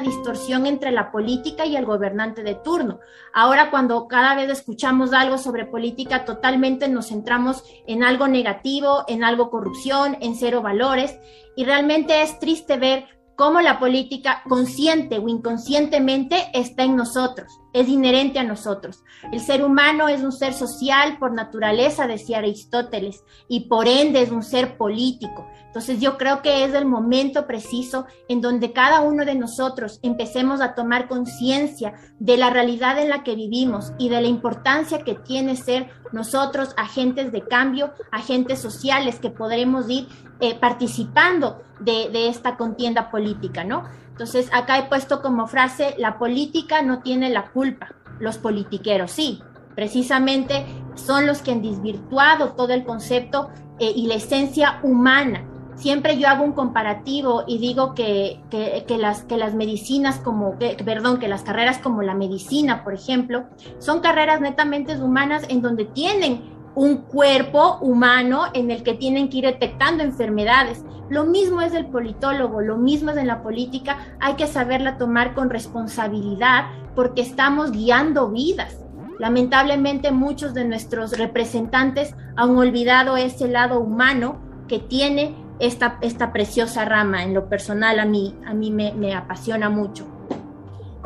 distorsión entre la política y el gobernante de turno. Ahora cuando cada vez escuchamos algo sobre política, totalmente nos centramos en algo negativo, en algo corrupción, en cero valores, y realmente es triste ver cómo la política, consciente o inconscientemente, está en nosotros, es inherente a nosotros. El ser humano es un ser social por naturaleza, decía Aristóteles, y por ende es un ser político. Entonces yo creo que es el momento preciso en donde cada uno de nosotros empecemos a tomar conciencia de la realidad en la que vivimos y de la importancia que tiene ser nosotros agentes de cambio, agentes sociales que podremos ir eh, participando de, de esta contienda política, ¿no? Entonces acá he puesto como frase, la política no tiene la culpa, los politiqueros sí. Precisamente son los que han desvirtuado todo el concepto eh, y la esencia humana. Siempre yo hago un comparativo y digo que, las, que las medicinas como, perdón, que las carreras como la medicina, por ejemplo, son carreras netamente humanas en donde tienen un cuerpo humano en el que tienen que ir detectando enfermedades. Lo mismo es el politólogo, lo mismo es en la política, hay que saberla tomar con responsabilidad porque estamos guiando vidas. Lamentablemente muchos de nuestros representantes han olvidado ese lado humano que tiene esta, esta preciosa rama. En lo personal a mí, a mí me, apasiona mucho.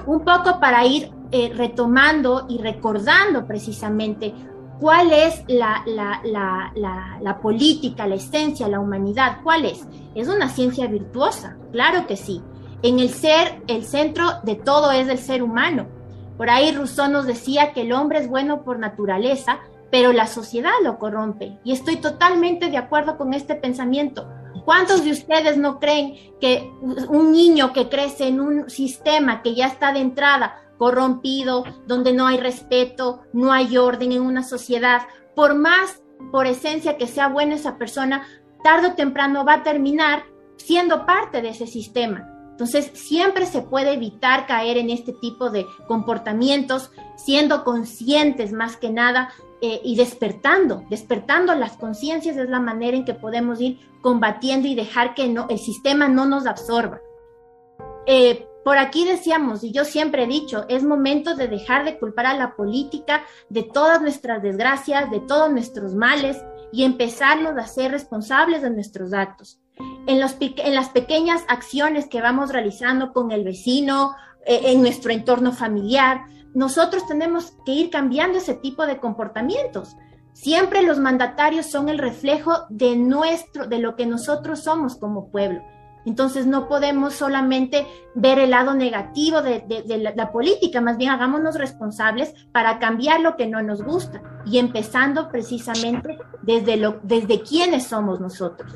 Un poco para ir eh, retomando y recordando precisamente cuál es la, la, política, la esencia, la humanidad, cuál es. Es una ciencia virtuosa, claro que sí. En el ser, el centro de todo es el ser humano. Por ahí Rousseau nos decía que el hombre es bueno por naturaleza, pero la sociedad lo corrompe. Y estoy totalmente de acuerdo con este pensamiento. ¿Cuántos de ustedes no creen que un niño que crece en un sistema que ya está de entrada corrompido, donde no hay respeto, no hay orden en una sociedad, por más por esencia que sea buena esa persona, tarde o temprano va a terminar siendo parte de ese sistema? Entonces, siempre se puede evitar caer en este tipo de comportamientos, siendo conscientes más que nada eh, y despertando, despertando las conciencias es la manera en que podemos ir combatiendo y dejar que no, el sistema no nos absorba. Eh, por aquí decíamos, y yo siempre he dicho, es momento de dejar de culpar a la política de todas nuestras desgracias, de todos nuestros males y empezarnos a ser responsables de nuestros actos. En, en las pequeñas acciones que vamos realizando con el vecino, eh, en nuestro entorno familiar, nosotros tenemos que ir cambiando ese tipo de comportamientos. Siempre los mandatarios son el reflejo de nuestro, de lo que nosotros somos como pueblo. Entonces no podemos solamente ver el lado negativo de, la, política, más bien hagámonos responsables para cambiar lo que no nos gusta y empezando precisamente desde, desde quiénes somos nosotros.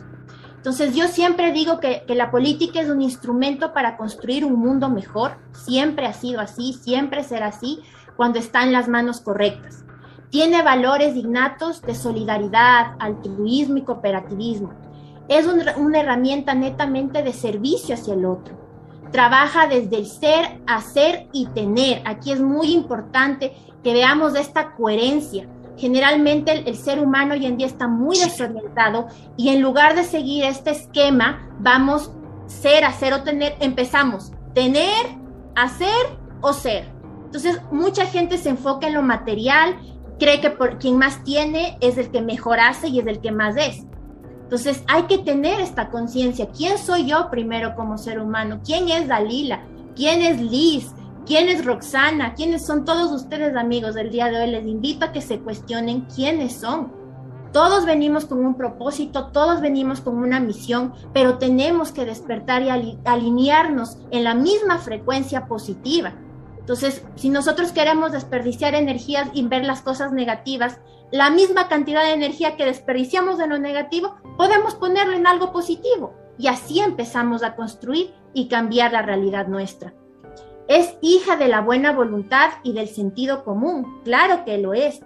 Entonces yo siempre digo que, la política es un instrumento para construir un mundo mejor, siempre ha sido así, siempre será así cuando está en las manos correctas. Tiene valores innatos de solidaridad, altruismo y cooperativismo. Es una herramienta netamente de servicio hacia el otro. Trabaja desde el ser, hacer y tener. Aquí es muy importante que veamos esta coherencia generalmente el, ser humano hoy en día está muy desorientado y en lugar de seguir este esquema, vamos ser, hacer o tener, empezamos tener, hacer o ser. Entonces, mucha gente se enfoca en lo material, cree que por quien más tiene es el que mejor hace y es el que más es. Entonces, hay que tener esta conciencia. ¿Quién soy yo primero como ser humano? ¿Quién es Dalila? ¿Quién es Liz? ¿Quién es Roxana? ¿Quiénes son todos ustedes amigos del día de hoy? Les invito a que se cuestionen quiénes son. Todos venimos con un propósito, todos venimos con una misión, pero tenemos que despertar y alinearnos en la misma frecuencia positiva. Entonces, si nosotros queremos desperdiciar energías y ver las cosas negativas, la misma cantidad de energía que desperdiciamos en lo negativo, podemos ponerlo en algo positivo. Y así empezamos a construir y cambiar la realidad nuestra. Es hija de la buena voluntad y del sentido común, claro que lo es.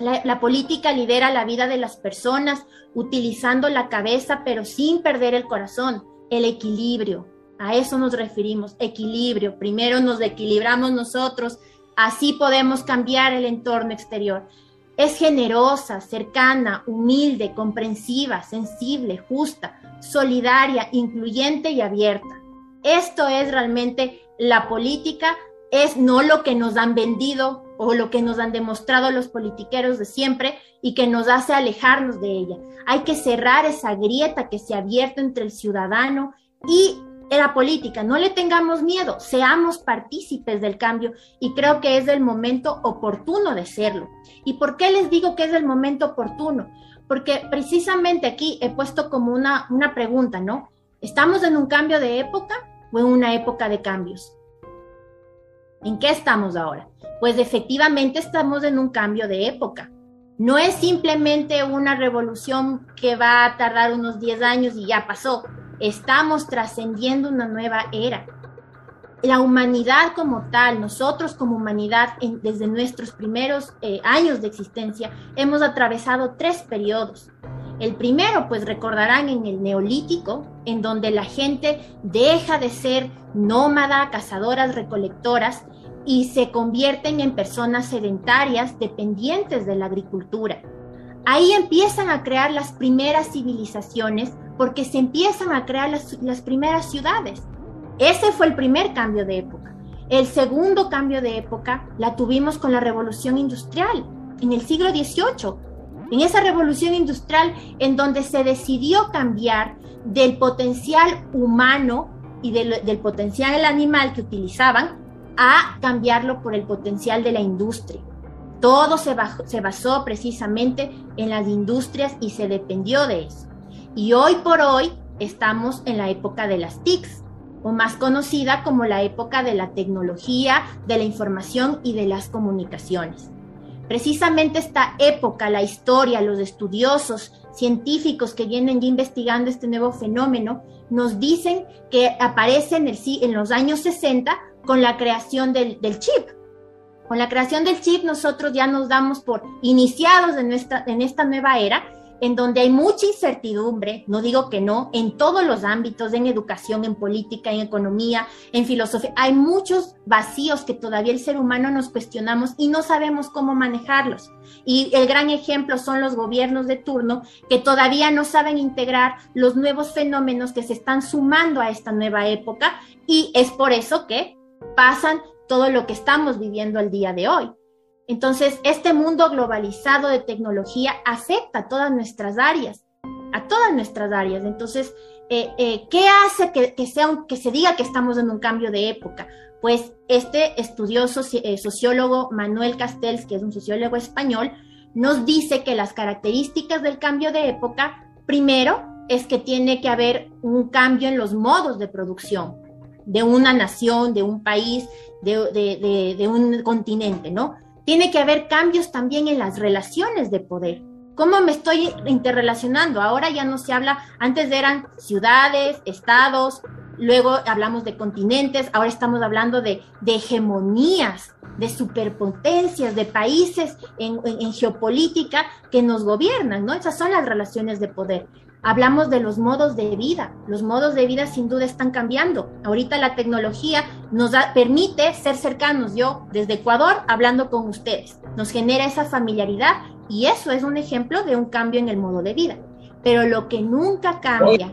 La, política lidera la vida de las personas utilizando la cabeza pero sin perder el corazón, el equilibrio. A eso nos referimos, equilibrio. Primero nos equilibramos nosotros, así podemos cambiar el entorno exterior. Es generosa, cercana, humilde, comprensiva, sensible, justa, solidaria, incluyente y abierta. Esto es realmente la política es no lo que nos han vendido o lo que nos han demostrado los politiqueros de siempre y que nos hace alejarnos de ella. Hay que cerrar esa grieta que se ha abierto entre el ciudadano y la política. No le tengamos miedo, seamos partícipes del cambio y creo que es el momento oportuno de serlo. ¿Y por qué les digo que es el momento oportuno? Porque precisamente aquí he puesto como una, una pregunta, ¿no? ¿Estamos en un cambio de época o en una época de cambios? ¿En qué estamos ahora? Pues efectivamente estamos en un cambio de época. No es simplemente una revolución que va a tardar unos 10 años y ya pasó. Estamos trascendiendo una nueva era. La humanidad como tal, nosotros como humanidad, desde nuestros primeros eh, años de existencia, hemos atravesado tres periodos. El primero, pues recordarán en el neolítico, en donde la gente deja de ser nómada, cazadoras, recolectoras, y se convierten en personas sedentarias dependientes de la agricultura. Ahí empiezan a crear las primeras civilizaciones porque se empiezan a crear las, las primeras ciudades. Ese fue el primer cambio de época. El segundo cambio de época la tuvimos con la revolución industrial en el siglo XVIII. En esa revolución industrial en donde se decidió cambiar del potencial humano y del, del potencial animal que utilizaban a cambiarlo por el potencial de la industria. Todo se, basó precisamente en las industrias y se dependió de eso. Y hoy por hoy estamos en la época de las TICs, o más conocida como la época de la tecnología, de la información y de las comunicaciones. Precisamente esta época, la historia, los estudiosos, científicos que vienen ya investigando este nuevo fenómeno, nos dicen que aparece en, el, en los años 60 con la creación del, chip. Con la creación del chip nosotros ya nos damos por iniciados en, nuestra, en esta nueva era, en donde hay mucha incertidumbre, no digo que no, en todos los ámbitos, en educación, en política, en economía, en filosofía. Hay muchos vacíos que todavía el ser humano nos cuestionamos y no sabemos cómo manejarlos. Y el gran ejemplo son los gobiernos de turno que todavía no saben integrar los nuevos fenómenos que se están sumando a esta nueva época y es por eso que pasan todo lo que estamos viviendo el día de hoy. Entonces, este mundo globalizado de tecnología afecta a todas nuestras áreas, a todas nuestras áreas. Entonces, eh, eh, ¿qué hace que se diga que estamos en un cambio de época? Pues este estudioso eh, sociólogo Manuel Castells, que es un sociólogo español, nos dice que las características del cambio de época, primero, es que tiene que haber un cambio en los modos de producción de una nación, de un país, de, un continente, ¿no? Tiene que haber cambios también en las relaciones de poder. ¿Cómo me estoy interrelacionando? Ahora ya no se habla, antes eran ciudades, estados, luego hablamos de continentes, ahora estamos hablando de, hegemonías, de superpotencias, de países en, geopolítica que nos gobiernan, ¿no? Esas son las relaciones de poder. Hablamos de los modos de vida. Los modos de vida sin duda están cambiando. Ahorita la tecnología nos permite ser cercanos. Yo desde Ecuador hablando con ustedes. Nos genera esa familiaridad y eso es un ejemplo de un cambio en el modo de vida. Pero lo que nunca cambia,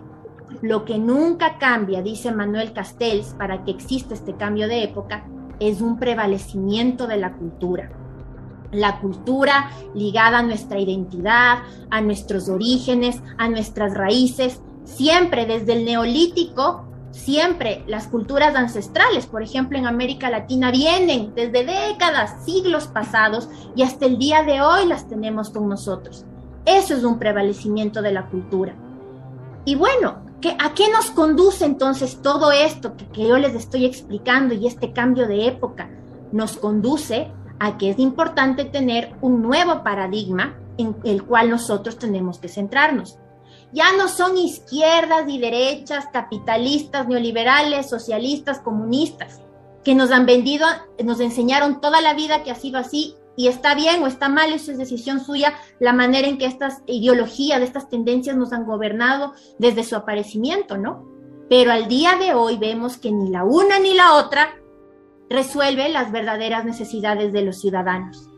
lo que nunca cambia, dice Manuel Castells, para que exista este cambio de época, es un prevalecimiento de la cultura la cultura ligada a nuestra identidad, a nuestros orígenes, a nuestras raíces, siempre desde el neolítico, siempre las culturas ancestrales, por ejemplo en América Latina, vienen desde décadas, siglos pasados y hasta el día de hoy las tenemos con nosotros. Eso es un prevalecimiento de la cultura. Y bueno, ¿a qué nos conduce entonces todo esto que, que yo les estoy explicando y este cambio de época? Nos conduce a que es importante tener un nuevo paradigma en el cual nosotros tenemos que centrarnos. Ya no son izquierdas y derechas, capitalistas, neoliberales, socialistas, comunistas, que nos han vendido, nos enseñaron toda la vida que ha sido así y está bien o está mal, eso es decisión suya, la manera en que estas ideologías, estas tendencias nos han gobernado desde su aparecimiento, ¿no? Pero al día de hoy vemos que ni la una ni la otra resuelve las verdaderas necesidades de los ciudadanos.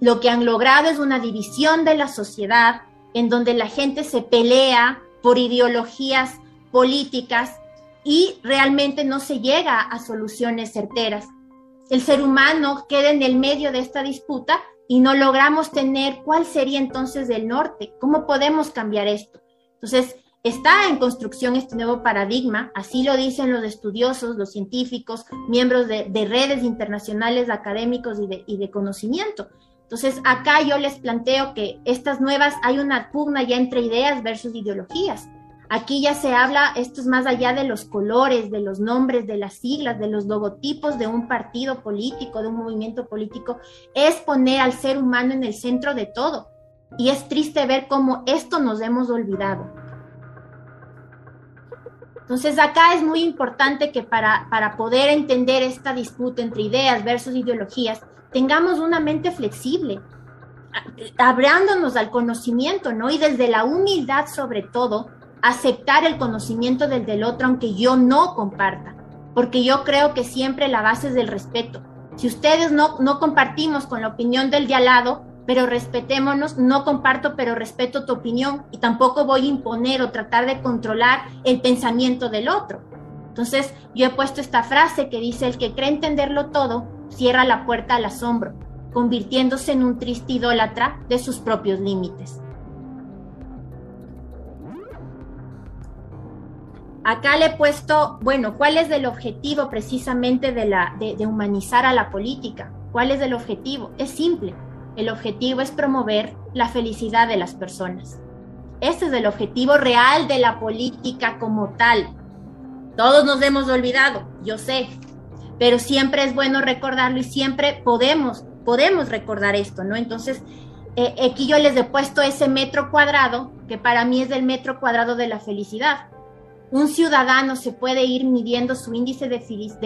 Lo que han logrado es una división de la sociedad en donde la gente se pelea por ideologías políticas y realmente no se llega a soluciones certeras. El ser humano queda en el medio de esta disputa y no logramos tener cuál sería entonces el norte, cómo podemos cambiar esto. Entonces, está en construcción este nuevo paradigma, así lo dicen los estudiosos, los científicos, miembros de, redes internacionales académicos y de, y de conocimiento. Entonces, acá yo les planteo que estas nuevas, hay una pugna ya entre ideas versus ideologías. Aquí ya se habla, esto es más allá de los colores, de los nombres, de las siglas, de los logotipos de un partido político, de un movimiento político, es poner al ser humano en el centro de todo. Y es triste ver cómo esto nos hemos olvidado. Entonces acá es muy importante que para, para poder entender esta disputa entre ideas versus ideologías, tengamos una mente flexible, abriándonos al conocimiento, ¿no? Y desde la humildad sobre todo, aceptar el conocimiento del del otro aunque yo no comparta, porque yo creo que siempre la base es del respeto. Si ustedes no, no compartimos con la opinión del de al lado, pero respetémonos, no comparto, pero respeto tu opinión y tampoco voy a imponer o tratar de controlar el pensamiento del otro. Entonces, yo he puesto esta frase que dice, el que cree entenderlo todo, cierra la puerta al asombro, convirtiéndose en un triste idólatra de sus propios límites. Acá le he puesto, bueno, ¿cuál es el objetivo precisamente de, la, de, humanizar a la política? ¿Cuál es el objetivo? Es simple. El objetivo es promover la felicidad de las personas. Este es el objetivo real de la política como tal. Todos nos hemos olvidado, yo sé, pero siempre es bueno recordarlo y siempre podemos, podemos recordar esto, ¿no? Entonces, eh, aquí yo les he puesto ese metro cuadrado, que para mí es el metro cuadrado de la felicidad un ciudadano se puede ir midiendo su índice de,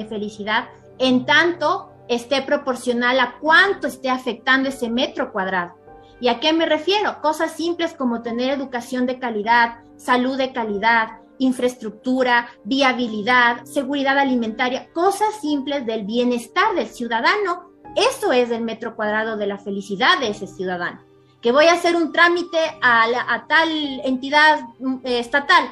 felicidad en tanto esté proporcional a cuánto esté afectando ese metro cuadrado. ¿Y a qué me refiero? Cosas simples como tener educación de calidad, salud de calidad, infraestructura, viabilidad, seguridad alimentaria, cosas simples del bienestar del ciudadano. Eso es el metro cuadrado de la felicidad de ese ciudadano. Que voy a hacer un trámite a, tal entidad mm, estatal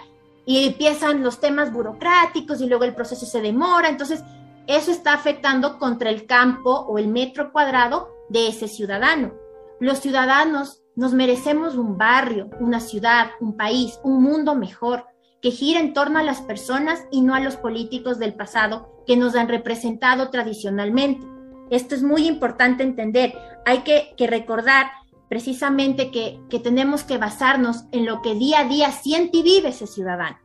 y empiezan los temas burocráticos y luego el proceso se demora. Entonces, eso está afectando contra el campo o el metro cuadrado de ese ciudadano. Los ciudadanos nos merecemos un barrio, una ciudad, un país, un mundo mejor, que gira en torno a las personas y no a los políticos del pasado que nos han representado tradicionalmente. Esto es muy importante entender. Hay que, que recordar precisamente que, tenemos que basarnos en lo que día a día siente y vive ese ciudadano,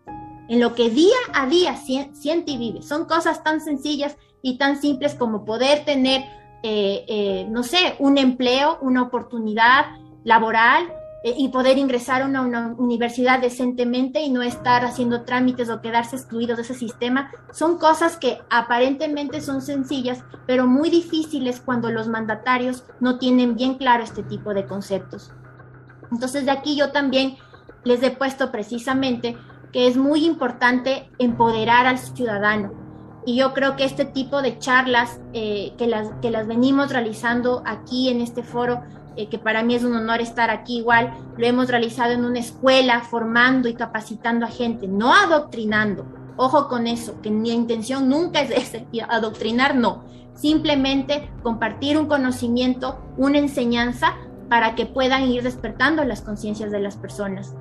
en lo que día a día siente y vive. Son cosas tan sencillas y tan simples como poder tener, eh, eh, no sé, un empleo, una oportunidad laboral, eh, y poder ingresar a una, universidad decentemente y no estar haciendo trámites o quedarse excluidos de ese sistema, son cosas que aparentemente son sencillas, pero muy difíciles cuando los mandatarios no tienen bien claro este tipo de conceptos. Entonces de aquí yo también les he puesto precisamente que es muy importante empoderar al ciudadano. Y yo creo que este tipo de charlas eh, que, las, que las venimos realizando aquí en este foro eh, que para mí es un honor estar aquí igual, lo hemos realizado en una escuela, formando y capacitando a gente, no adoctrinando. Ojo con eso, que mi intención nunca es ese, adoctrinar no, simplemente compartir un conocimiento, una enseñanza para que puedan ir despertando las conciencias de las personas.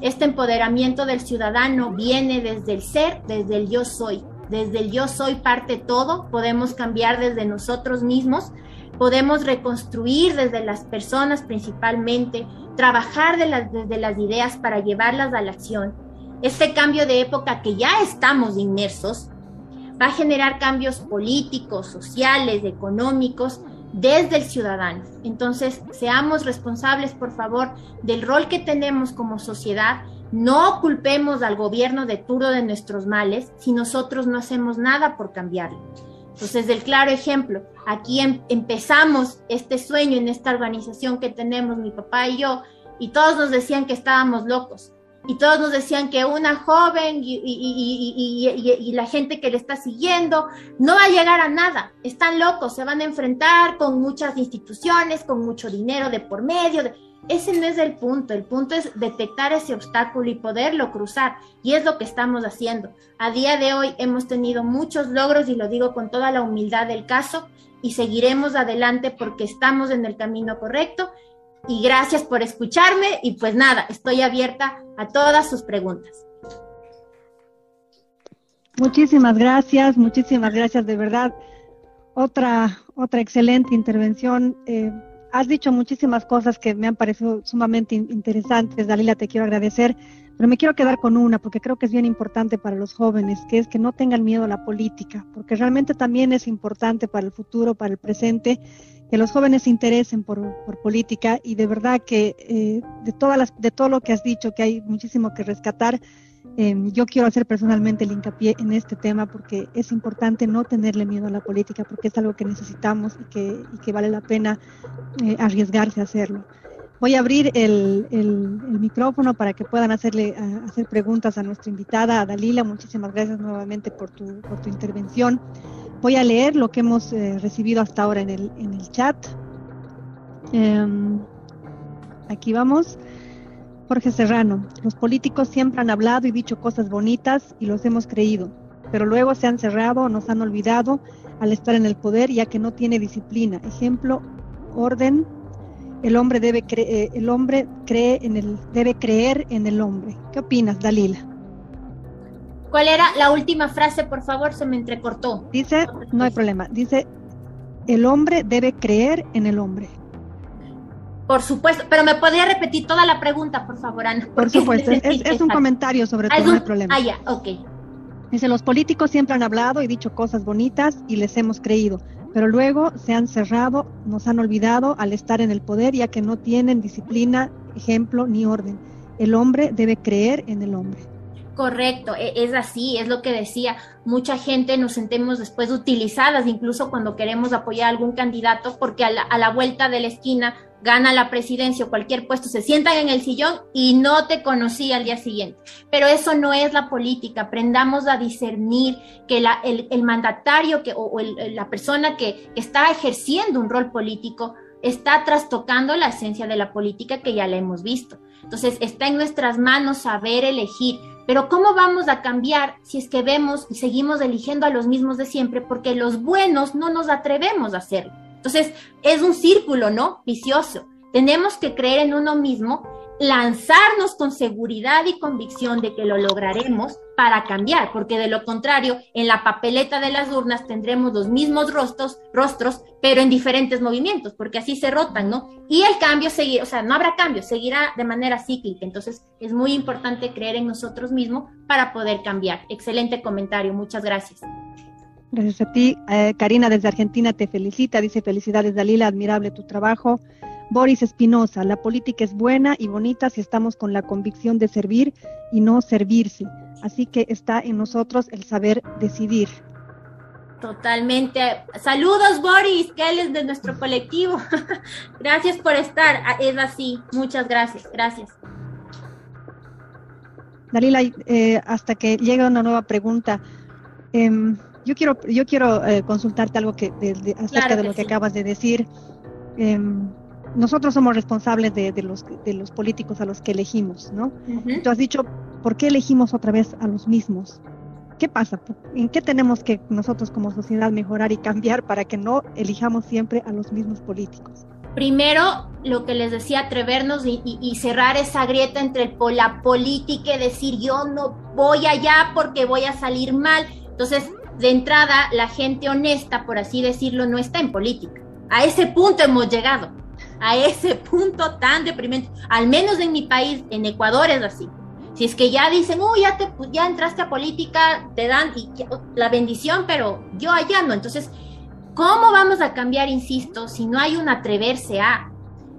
Este empoderamiento del ciudadano viene desde el ser, desde el yo soy. Desde el yo soy parte todo, podemos cambiar desde nosotros mismos podemos reconstruir desde las personas principalmente, trabajar desde las ideas para llevarlas a la acción. Este cambio de época que ya estamos inmersos va a generar cambios políticos, sociales, económicos desde el ciudadano. Entonces, seamos responsables, por favor, del rol que tenemos como sociedad. No culpemos al gobierno de turno de nuestros males si nosotros no hacemos nada por cambiarlo. Entonces, del claro ejemplo, aquí em, empezamos este sueño en esta organización que tenemos mi papá y yo, y todos nos decían que estábamos locos, y todos nos decían que una joven y, la gente que le está siguiendo no va a llegar a nada, están locos, se van a enfrentar con muchas instituciones, con mucho dinero de por medio. ese no es el punto, el punto es detectar ese obstáculo y poderlo cruzar, y es lo que estamos haciendo. A día de hoy hemos tenido muchos logros, y lo digo con toda la humildad del caso, y seguiremos adelante porque estamos en el camino correcto. Y gracias por escucharme, y pues nada, estoy abierta a todas sus preguntas. Muchísimas gracias, muchísimas gracias de verdad. Otra, otra excelente intervención. Eh, has dicho muchísimas cosas que me han parecido sumamente interesantes. Dalila, te quiero agradecer, pero me quiero quedar con una porque creo que es bien importante para los jóvenes, que es que no tengan miedo a la política, porque realmente también es importante para el futuro, para el presente, que los jóvenes se interesen por, política y de verdad que eh, de, todas las, de todo lo que has dicho, que hay muchísimo que rescatar, Em, yo quiero hacer personalmente el hincapié en este tema porque es importante no tenerle miedo a la política porque es algo que necesitamos y que, y que vale la pena eh, arriesgarse a hacerlo. Voy a abrir el, micrófono para que puedan hacerle hacer preguntas a nuestra invitada, Dalila. Muchísimas gracias nuevamente por tu, por tu intervención. Voy a leer lo que hemos eh, recibido hasta ahora en el, en el chat. Em, aquí vamos. Jorge Serrano, los políticos siempre han hablado y dicho cosas bonitas y los hemos creído, pero luego se han cerrado nos han olvidado al estar en el poder ya que no tiene disciplina. Ejemplo, orden, el hombre debe eh, el hombre cree en el debe creer en el hombre. ¿Qué opinas, Dalila? ¿Cuál era la última frase, por favor? Se me entrecortó. Dice, no hay problema. Dice, el hombre debe creer en el hombre. Por supuesto, pero me podría repetir toda la pregunta, por favor, Ana. Por supuesto, es, un comentario sobre todo, el problema. Ah, ya, ok. Dice, los políticos siempre han hablado y dicho cosas bonitas y les hemos creído, pero luego se han cerrado, nos han olvidado al estar en el poder ya que no tienen disciplina, ejemplo ni orden. El hombre debe creer en el hombre. Correcto, e, es así, es lo que decía. Mucha gente nos sentimos después utilizadas, incluso cuando queremos apoyar a algún candidato, porque a la, vuelta de la esquina gana la presidencia o cualquier puesto, se sientan en el sillón y no te conocí al día siguiente. Pero eso no es la política. Aprendamos a discernir que el, mandatario que, o, la persona que, está ejerciendo un rol político está trastocando la esencia de la política que ya la hemos visto. Entonces, está en nuestras manos saber elegir. Pero ¿cómo vamos a cambiar si es que vemos y seguimos eligiendo a los mismos de siempre? Porque los buenos no nos atrevemos a hacerlo. Entonces, es un círculo, ¿no? Vicioso. Tenemos que creer en uno mismo, lanzarnos con seguridad y convicción de que lo lograremos para cambiar, porque de lo contrario, en la papeleta de las urnas tendremos los mismos rostros, rostros, pero en diferentes movimientos, porque así se rotan, ¿no? Y el cambio seguirá, o sea, no habrá cambio, seguirá de manera cíclica. Entonces, es muy importante creer en nosotros mismos para poder cambiar. Excelente comentario, muchas gracias. Gracias a ti. Eh, Karina desde Argentina te felicita, dice felicidades Dalila, admirable tu trabajo. Boris Espinosa, la política es buena y bonita si estamos con la convicción de servir y no servirse. Así que está en nosotros el saber decidir. Totalmente. Saludos, Boris, que él es de nuestro colectivo. gracias por estar. Ah, es así. Muchas gracias. Gracias. Dalila, eh, hasta que llegue una nueva pregunta. Em, yo quiero, yo quiero eh, consultarte algo que acerca de lo que acabas de decir. Nosotros somos responsables de, los, de los políticos a los que elegimos, ¿no? Tú has dicho, ¿por qué elegimos otra vez a los mismos? ¿Qué pasa? ¿En qué tenemos que nosotros como sociedad mejorar y cambiar para que no elijamos siempre a los mismos políticos? Primero, lo que les decía, atrevernos y, y cerrar esa grieta entre la política y decir yo no voy allá porque voy a salir mal. Entonces, de entrada, la gente honesta, por así decirlo, no está en política. A ese punto hemos llegado, a ese punto tan deprimente. Al menos en mi país, en Ecuador es así. Si es que ya dicen, uy, ya, te, ya entraste a política, te dan la bendición, pero yo allá no. Entonces, ¿cómo vamos a cambiar, insisto, si no hay un atreverse a?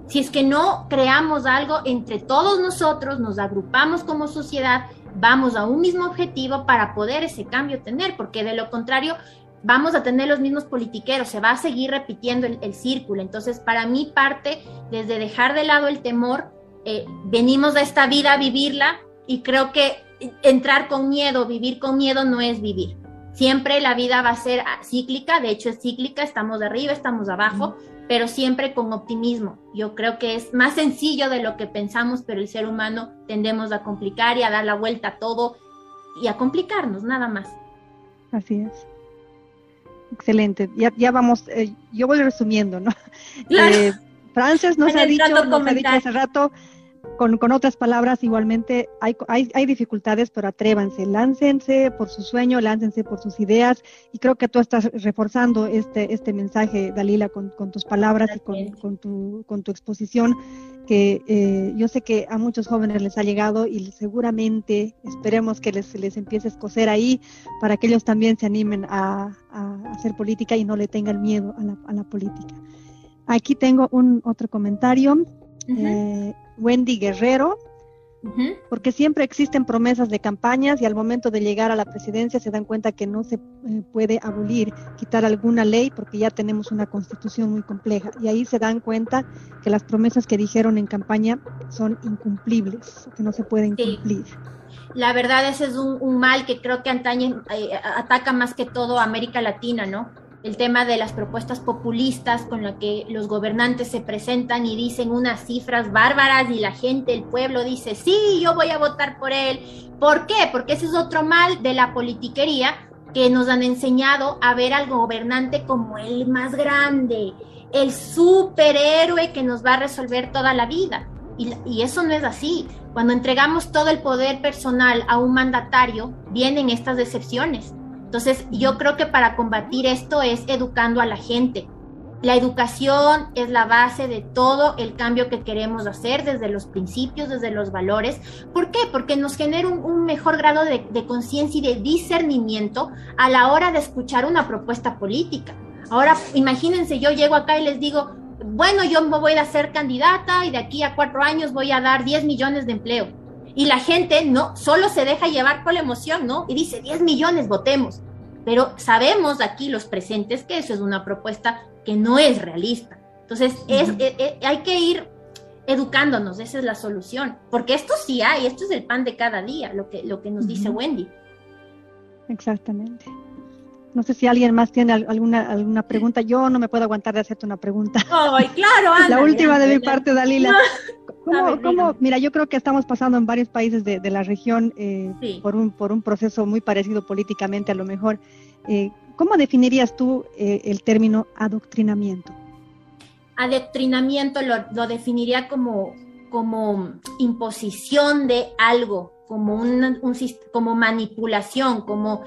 Si es que no creamos algo entre todos nosotros, nos agrupamos como sociedad vamos a un mismo objetivo para poder ese cambio tener, porque de lo contrario vamos a tener los mismos politiqueros, se va a seguir repitiendo el, círculo. Entonces, para mí parte desde dejar de lado el temor, eh, venimos a esta vida a vivirla y creo que entrar con miedo, vivir con miedo no es vivir. Siempre la vida va a ser cíclica, de hecho es cíclica, estamos de arriba, estamos abajo, pero siempre con optimismo. Yo creo que es más sencillo de lo que pensamos, pero el ser humano tendemos a complicar y a dar la vuelta a todo y a complicarnos, nada más. Así es. Excelente. Ya, ya vamos, eh, yo voy resumiendo, ¿no? Eh, Frances nos, ha dicho, nos ha dicho hace rato, con, con, otras palabras, igualmente hay, hay, hay, dificultades, pero atrévanse, láncense por su sueño, láncense por sus ideas, y creo que tú estás reforzando este, este mensaje, Dalila, con, con tus palabras y con, con, tu, con tu exposición, que eh, yo sé que a muchos jóvenes les ha llegado y seguramente esperemos que les, les empiece a escocer ahí para que ellos también se animen a, a hacer política y no le tengan miedo a la, a la política. Aquí tengo un otro comentario. eh, Wendy Guerrero, uh -huh. porque siempre existen promesas de campañas y al momento de llegar a la presidencia se dan cuenta que no se eh, puede abolir, quitar alguna ley porque ya tenemos una constitución muy compleja y ahí se dan cuenta que las promesas que dijeron en campaña son incumplibles, que no se pueden sí. cumplir. La verdad ese es un, un mal que creo que antaña, eh, ataca más que todo a América Latina, ¿no? El tema de las propuestas populistas con la que los gobernantes se presentan y dicen unas cifras bárbaras y la gente, el pueblo dice, sí, yo voy a votar por él. ¿Por qué? Porque ese es otro mal de la politiquería que nos han enseñado a ver al gobernante como el más grande, el superhéroe que nos va a resolver toda la vida. Y, y, eso no es así. Cuando entregamos todo el poder personal a un mandatario, vienen estas decepciones. Entonces, yo creo que para combatir esto es educando a la gente. La educación es la base de todo el cambio que queremos hacer desde los principios, desde los valores. ¿Por qué? Porque nos genera un, mejor grado de, de conciencia y de discernimiento a la hora de escuchar una propuesta política. Ahora, imagínense, yo llego acá y les digo, bueno, yo me voy a ser candidata y de aquí a cuatro años voy a dar 10 millones de empleo y la gente no solo se deja llevar por la emoción, ¿no? Y dice 10 millones, votemos. Pero sabemos aquí los presentes que eso es una propuesta que no es realista. Entonces, uh -huh. es, es, es, hay que ir educándonos, esa es la solución, porque esto sí hay, esto es el pan de cada día, lo que, lo que nos uh -huh. dice Wendy. Exactamente. No sé si alguien más tiene alguna, alguna pregunta. Yo no me puedo aguantar de hacerte una pregunta. ¡Ay, claro! Ándale, la última de mi parte, Dalila. ¿Cómo, ver, cómo, mira, yo creo que estamos pasando en varios países de, de la región eh, sí. por, un, por un proceso muy parecido políticamente a lo mejor. Eh, ¿Cómo definirías tú eh, el término adoctrinamiento? Adoctrinamiento lo, lo definiría como, como imposición de algo, como, un, un, como manipulación, como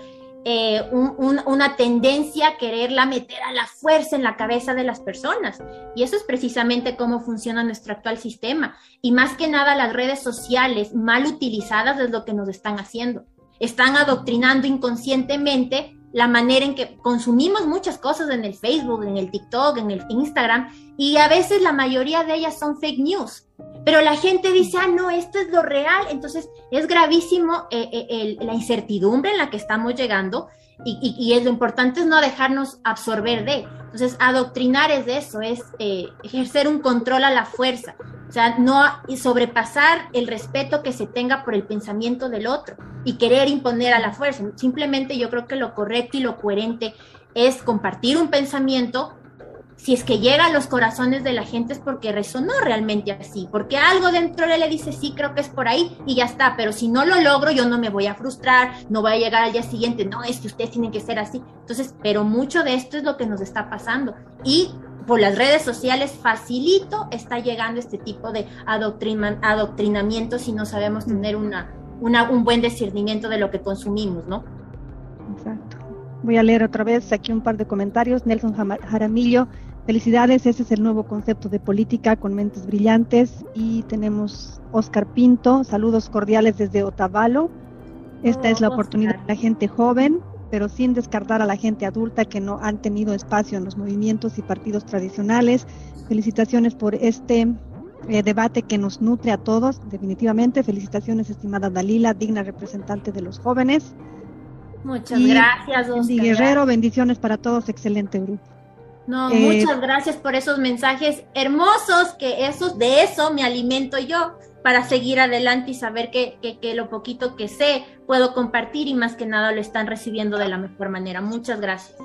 eh, un, un, una tendencia a quererla meter a la fuerza en la cabeza de las personas. Y eso es precisamente cómo funciona nuestro actual sistema. Y más que nada las redes sociales mal utilizadas es lo que nos están haciendo. Están adoctrinando inconscientemente la manera en que consumimos muchas cosas en el Facebook, en el TikTok, en el Instagram, y a veces la mayoría de ellas son fake news. Pero la gente dice, ah, no, esto es lo real. Entonces es gravísimo eh, eh, la incertidumbre en la que estamos llegando y, es lo importante es no dejarnos absorber de. Entonces, adoctrinar es eso, es eh, ejercer un control a la fuerza. O sea, no sobrepasar el respeto que se tenga por el pensamiento del otro y querer imponer a la fuerza. Simplemente yo creo que lo correcto y lo coherente es compartir un pensamiento, si es que llega a los corazones de la gente es porque resonó realmente así, porque algo dentro de él le dice, sí, creo que es por ahí y ya está, pero si no lo logro, yo no me voy a frustrar, no voy a llegar al día siguiente, no, es que ustedes tienen que ser así. Entonces, pero mucho de esto es lo que nos está pasando. Y por las redes sociales facilito está llegando este tipo de adoctrina, adoctrinamiento si no sabemos tener una, una, un buen discernimiento de lo que consumimos, ¿no? Exacto. Voy a leer otra vez aquí un par de comentarios. Nelson Jaramillo Felicidades, ese es el nuevo concepto de política con mentes brillantes. Y tenemos Oscar Pinto, saludos cordiales desde Otavalo. Esta oh, es la Oscar. oportunidad de la gente joven, pero sin descartar a la gente adulta que no han tenido espacio en los movimientos y partidos tradicionales. Felicitaciones por este eh, debate que nos nutre a todos, definitivamente. Felicitaciones, estimada Dalila, digna representante de los jóvenes. Muchas y gracias, Oscar. Guerrero, bendiciones para todos, excelente grupo. No, eh, muchas gracias por esos mensajes hermosos, que esos, de eso me alimento yo para seguir adelante y saber que, que, que, lo poquito que sé puedo compartir y más que nada lo están recibiendo de la mejor manera. Muchas gracias.